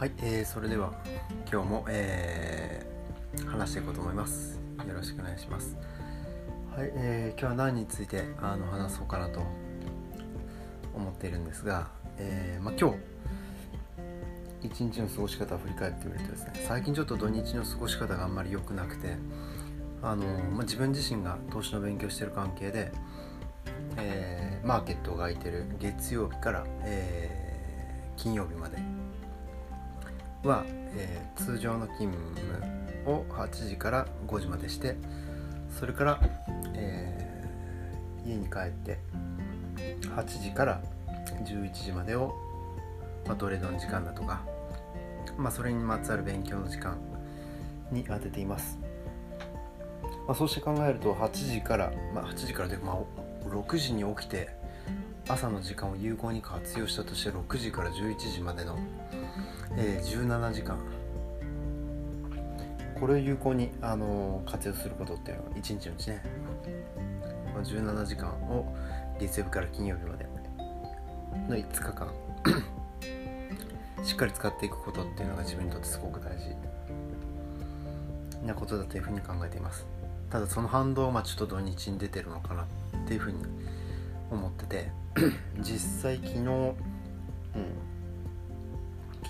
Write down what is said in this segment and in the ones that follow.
はい、えー、それでは今日も、えー、話していこうと思います。よろしくお願いします。はい、えー、今日は何についてあの話そうかなと思っているんですが、えーまあ、今日一日の過ごし方を振り返ってみるとですね最近ちょっと土日の過ごし方があんまり良くなくてあの、まあ、自分自身が投資の勉強してる関係で、えー、マーケットが空いてる月曜日から、えー、金曜日までは、えー、通常の勤務を8時から5時までしてそれから、えー、家に帰って8時から11時までを、まあ、トレードの時間だとか、まあ、それにまつわる勉強の時間に当てています、まあ、そうして考えると8時から、まあ、8時からで、まあ、6時に起きて朝の時間を有効に活用したとして6時から11時までのえー、17時間。これを有効に、あのー、活用することっていうのは1日のうちね、まあ、17時間を月曜日から金曜日まで。の5日間。しっかり使っていくことっていうのが自分にとってすごく大事。なことだというふうに考えています。ただその反動はまあちょっと土日に出てるのかなっていうふうに思ってて。実際昨日うん。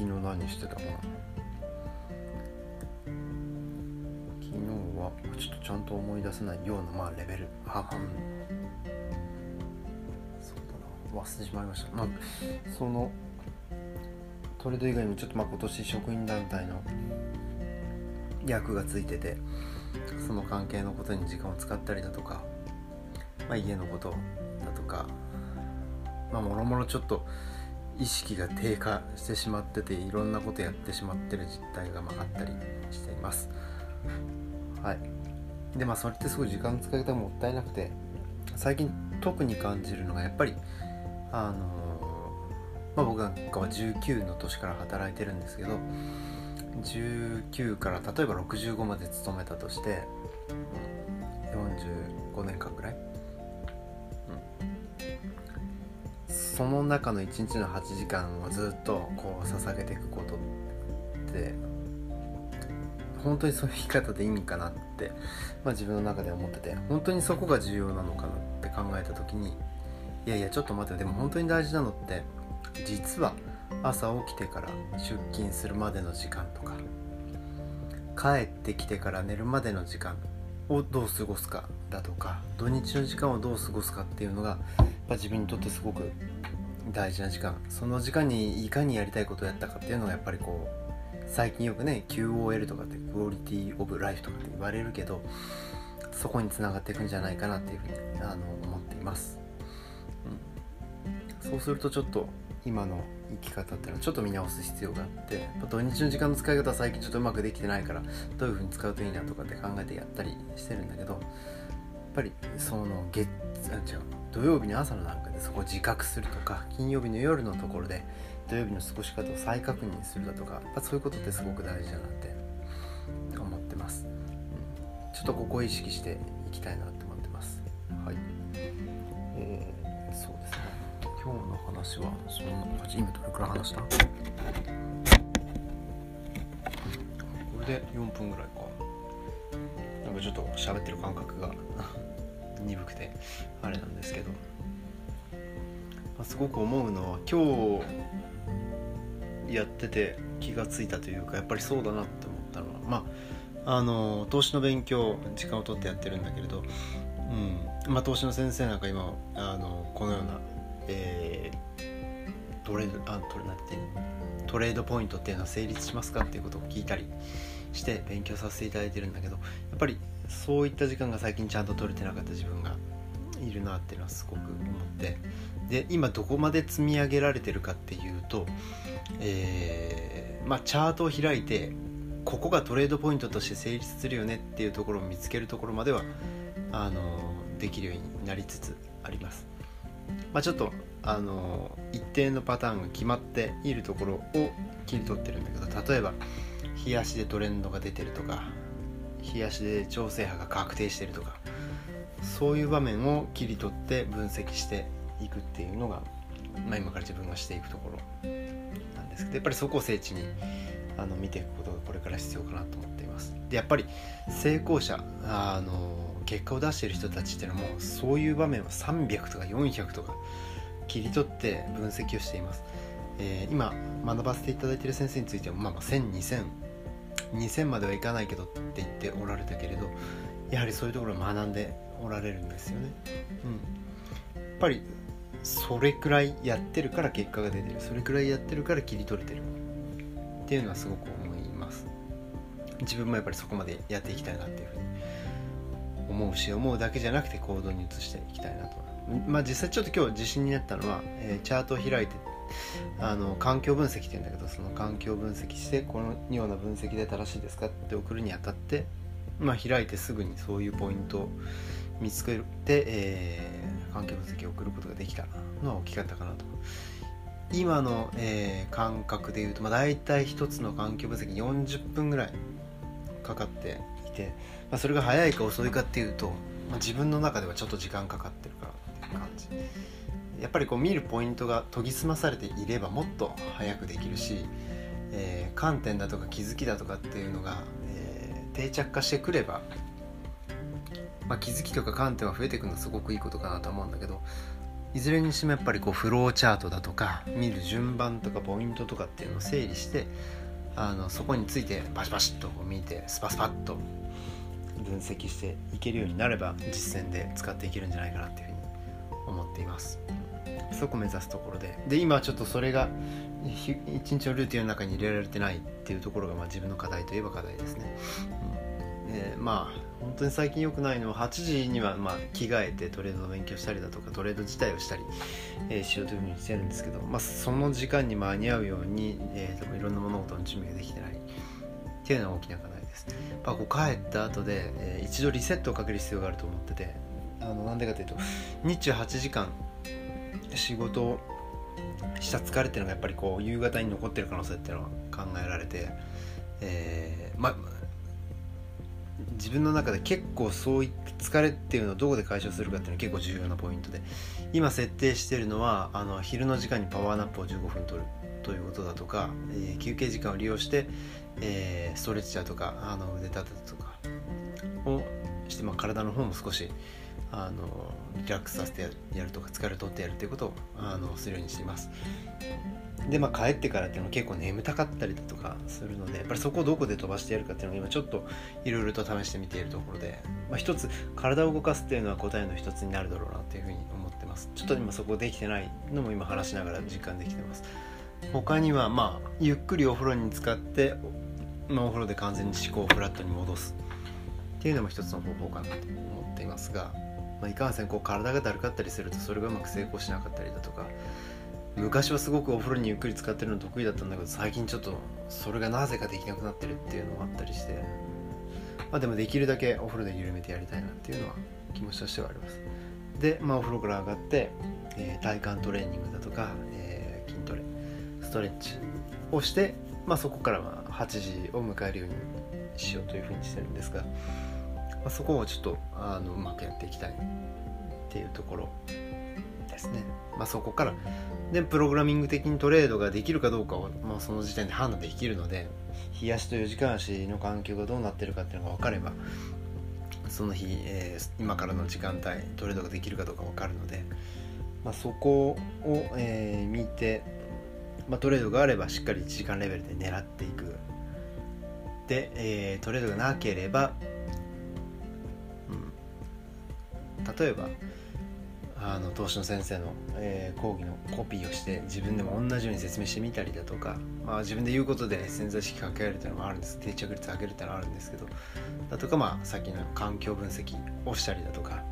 昨日何してたかな？昨日はちょっとちゃんと思い出せないようなまあレベル。はん。そうだな。忘れてしまいました。まあそのトレード以外にもちょっとまあ今年職員団体の役がついててその関係のことに時間を使ったりだとか、まあ、家のことだとかまあもろもろちょっと意識が低下してしまってていろんなことやってしまってる実態がまあったりしています。はい。でまあそれってすごい時間使い方もったいなくて最近特に感じるのがやっぱりあのまあ、僕なんかは19の年から働いてるんですけど19から例えば65まで勤めたとして45年間ぐらいその中の1日の8時間をずっとこう捧げていくことって本当にそういう生き方でいいんかなって、まあ、自分の中で思ってて本当にそこが重要なのかなって考えた時にいやいやちょっと待ってでも本当に大事なのって実は朝起きてから出勤するまでの時間とか帰ってきてから寝るまでの時間をどう過ごすかだとか土日の時間をどう過ごすかっていうのがやっぱ自分にとってすごく大事な時間。その時間にいかにやりたいことをやったかっていうのがやっぱりこう最近よくね QOL とかってクオリティオブライフとかって言われるけどそこにつながっていくんじゃないかなっていうふうにあの思っています、うん、そうするとちょっと今の生き方っていうのはちょっと見直す必要があって土日の時間の使い方は最近ちょっとうまくできてないからどういうふうに使うといいなとかって考えてやったりしてるんだけどぱりその月あ違う。土曜日の朝の段階でそこを自覚するとか金曜日の夜のところで土曜日の過ごし方を再確認するだとかやっそういうことってすごく大事だなって思ってます、うん、ちょっとここを意識していきたいなって思ってます。はい。えー、そうですね。今日の話はそんな感じ今どれくらい話した？これで4分ぐらいか。ちょっと喋ってる感覚が 鈍くてあれなんですけど、ま、すごく思うのは今日やってて気が付いたというかやっぱりそうだなって思ったのはまああの投資の勉強時間を取ってやってるんだけれど、うん。まあ、投資の先生なんか今あのこのような、えー、トレードあトレなてトレードポイントっていうのは成立しますかっていうことを聞いたりして勉強させていただいてるんだけどやっぱりそういった時間が最近ちゃんと取れてなかった自分がいるなっていうのはすごく思ってで今どこまで積み上げられてるかっていうと、えー、まあ、チャートを開いてここがトレードポイントとして成立するよねっていうところを見つけるところまではあのできるようになりつつあります。まあ、ちょっとあの一定のパターンが決まっているところを切り取ってるんだけど例えば日足でトレンドが出てるとか日足で調整波が確定してるとかそういう場面を切り取って分析していくっていうのが、まあ、今から自分がしていくところなんですけどやっぱりそこを聖地にあの見ていくことがこれから必要かなと思っています。でやっぱり成功者あの結果を出している人たちっていうのもそういう場面は300とか400とか切り取って分析をしています、えー、今学ばせていただいている先生についても、まあ、まあ10002000 2000まではいかないけどって言っておられたけれどやはりそういうところを学んでおられるんですよね、うん、やっぱりそれくらいやってるから結果が出てる。それくらいやってるから切り取れてる。っていうのはすごく思います。自分もやっぱりそこまでやっていきたいなっていうふうに思うし思うだけじゃなくて行動に移していきたいなと。まあ実際ちょっと今日自信になったのは、えー、チャートを開いてあの環境分析っていうんだけどその環境分析してこのような分析で正しいですかって送るにあたって、まあ、開いてすぐにそういうポイントを見つけて、えー、環境分析を送ることができたのは大きかったかなと。今の、えー、感覚でいうと、まあ、大体1つの環境分析40分ぐらいかかっていて、まあ、それが早いか遅いかっていうと、まあ、自分の中ではちょっと時間かかってるからっていう感じ。やっぱりこう見るポイントが研ぎ澄まされていればもっと早くできるし、えー、観点だとか気づきだとかっていうのが、えー、定着化してくれば、まあ、気づきとか観点は増えていくのはすごくいいことかなと思うんだけどいずれにしてもやっぱりこうフローチャートだとか見る順番とかポイントとかっていうのを整理してあのそこについてバシバシッと見てスパスパッと分析していけるようになれば実践で使っていけるんじゃないかなっていうふうに思っています。そこ目指すところで。で今ちょっとそれが一日のルーティンの中に入れられてないっていうところが、まあ、自分の課題といえば課題ですね、うん。えー、まあ本当に最近良くないのは8時にはまあ着替えてトレードの勉強したりだとかトレード自体をしたり、えー、しようというふうにしてるんですけど、まあ、その時間に間に合うように、えー、いろんな物事の準備ができてない。っていうのは大きな課題です。まあ、こう帰った後で、えー、一度リセットをかける必要があると思っててあのなんでかというと日中8時間仕事した疲れっていうのがやっぱりこう夕方に残ってる可能性っていうのは考えられて、えー、ま自分の中で結構そういった疲れっていうのをどこで解消するかっていうのは結構重要なポイントで今設定してるのはあの昼の時間にパワーナップを15分取るということだとか、えー、休憩時間を利用して、えー、ストレッチだとかあの腕立てとかをして、まあ、体の方も少しあのリラックスさせてやるとか疲れ取ってやるということをあのするようにしています。でまあ帰ってからっていうのは結構眠たかったりだとかするのでやっぱりそこをどこで飛ばしてやるかっていうのを今ちょっといろいろと試してみているところで、まあ、一つ体を動かすっていうのは答えの一つになるだろうなっていうふうに思ってます。ちょっと今そこできてないのも今話しながら実感できてます。他にはまあゆっくりお風呂に使って、まあ、お風呂で完全に思考をフラットに戻すっていうのも一つの方法かなと思っていますがまあ、いかんせんこう体がだるかったりするとそれがうまく成功しなかったりだとか昔はすごくお風呂にゆっくり使ってるの得意だったんだけど最近ちょっとそれがなぜかできなくなってるっていうのもあったりしてまあでもできるだけお風呂で緩めてやりたいなっていうのは気持ちとしてはあります。で、まあ、お風呂から上がって、えー、体幹トレーニングだとか、えー、筋トレストレッチをして、まあ、そこからまあ8時を迎えるようにしようというふうにしてるんですがまあ、そこをちょっとあのうまくやっていきたいっていうところですね、まあ、そこからでプログラミング的にトレードができるかどうかを、まあ、その時点で判断できるので冷やしと4時間足の環境がどうなってるかっていうのが分かればその日、えー、今からの時間帯トレードができるかどうか分かるので、まあ、そこを、えー、見て、まあ、トレードがあればしっかり1時間レベルで狙っていく。で、えー、トレードがなければ例えばあの投資の先生の、えー、講義のコピーをして自分でも同じように説明してみたりだとか、まあ、自分で言うことで潜在意識かけられるっていうのもあるんです。定着率上げるっていうのはあるんですけどだとかまあさっきの環境分析をしたりだとか、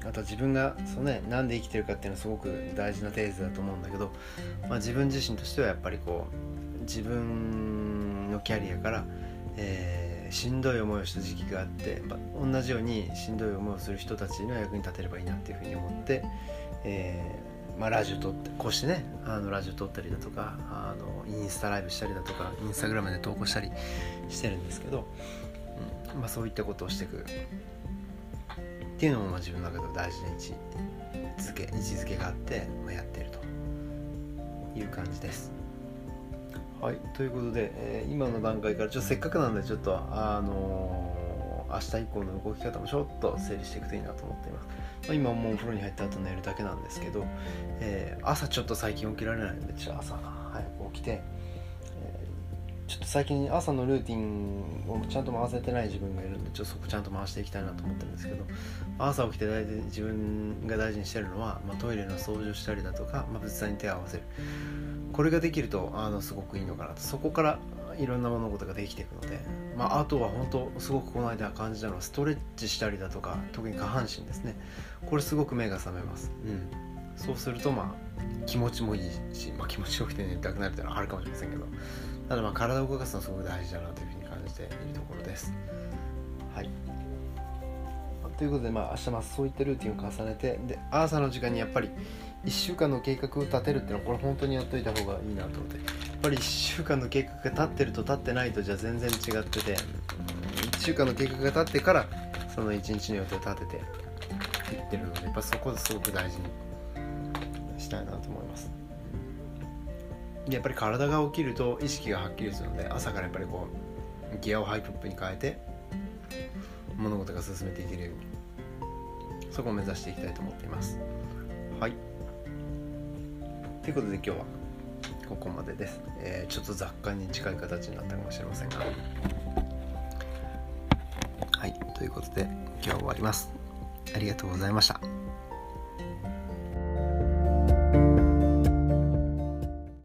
あとは自分がその、ね、なんで生きてるかっていうのはすごく大事なテーゼだと思うんだけど、まあ、自分自身としてはやっぱりこう自分のキャリアから、えーしんどい思いをした時期があって、まあ、同じようにしんどい思いをする人たちの役に立てればいいなっていうふうに思って、えーまあ、ラジオ撮ってこうしてねあのラジオ撮ったりだとかあのインスタライブしたりだとかインスタグラムで投稿したりしてるんですけど、うんまあ、そういったことをしていくっていうのもまあ自分の中では大事な位置づけ位置づけがあって、まあ、やってるという感じです。はいということで、えー、今の段階からちょっとせっかくなんでちょっとあのー、明日以降の動き方もちょっと整理していくといいなと思っています、まあ、今もうお風呂に入った後寝るだけなんですけど、えー、朝ちょっと最近起きられないのでちょっと朝早く起きてちょっと最近朝のルーティンをちゃんと回せてない自分がいるんでちょっとそこちゃんと回していきたいなと思ってるんですけど朝起きて大体自分が大事にしてるのは、まあ、トイレの掃除をしたりだとか、まあ、仏壇に手を合わせる。これができるとあのすごくいいのかなと。そこからいろんな物事ができていくので、まあ、あとは本当すごくこの間感じたのはストレッチしたりだとか特に下半身ですね。これすごく目が覚めます、うん、そうするとまあ気持ちもいいし、まあ、気持ちよくて寝たくなるっていうのはあるかもしれませんけど。ただまあ体を動かすのはすごく大事だなというふうに感じているところです。はい。ということで、まあ、明日まそういったルーティンを重ねてで朝の時間にやっぱり1週間の計画を立てるっていうのはこれ本当にやっといた方がいいなと思って。やっぱり1週間の計画が立ってると立ってないとじゃ全然違ってて。1週間の計画が立ってからその1日の予定を立てて。いってるのでやっぱそこですごく大事に。したいなと思います。やっぱり体が起きると意識がはっきりするので朝からやっぱりこうギアをハイプップに変えて物事が進めていけるように。そこを目指していきたいと思っています。はいということで今日はここまでです、えー、ちょっと雑貨に近い形になったかもしれませんが。はいということで今日は終わります。ありがとうございました。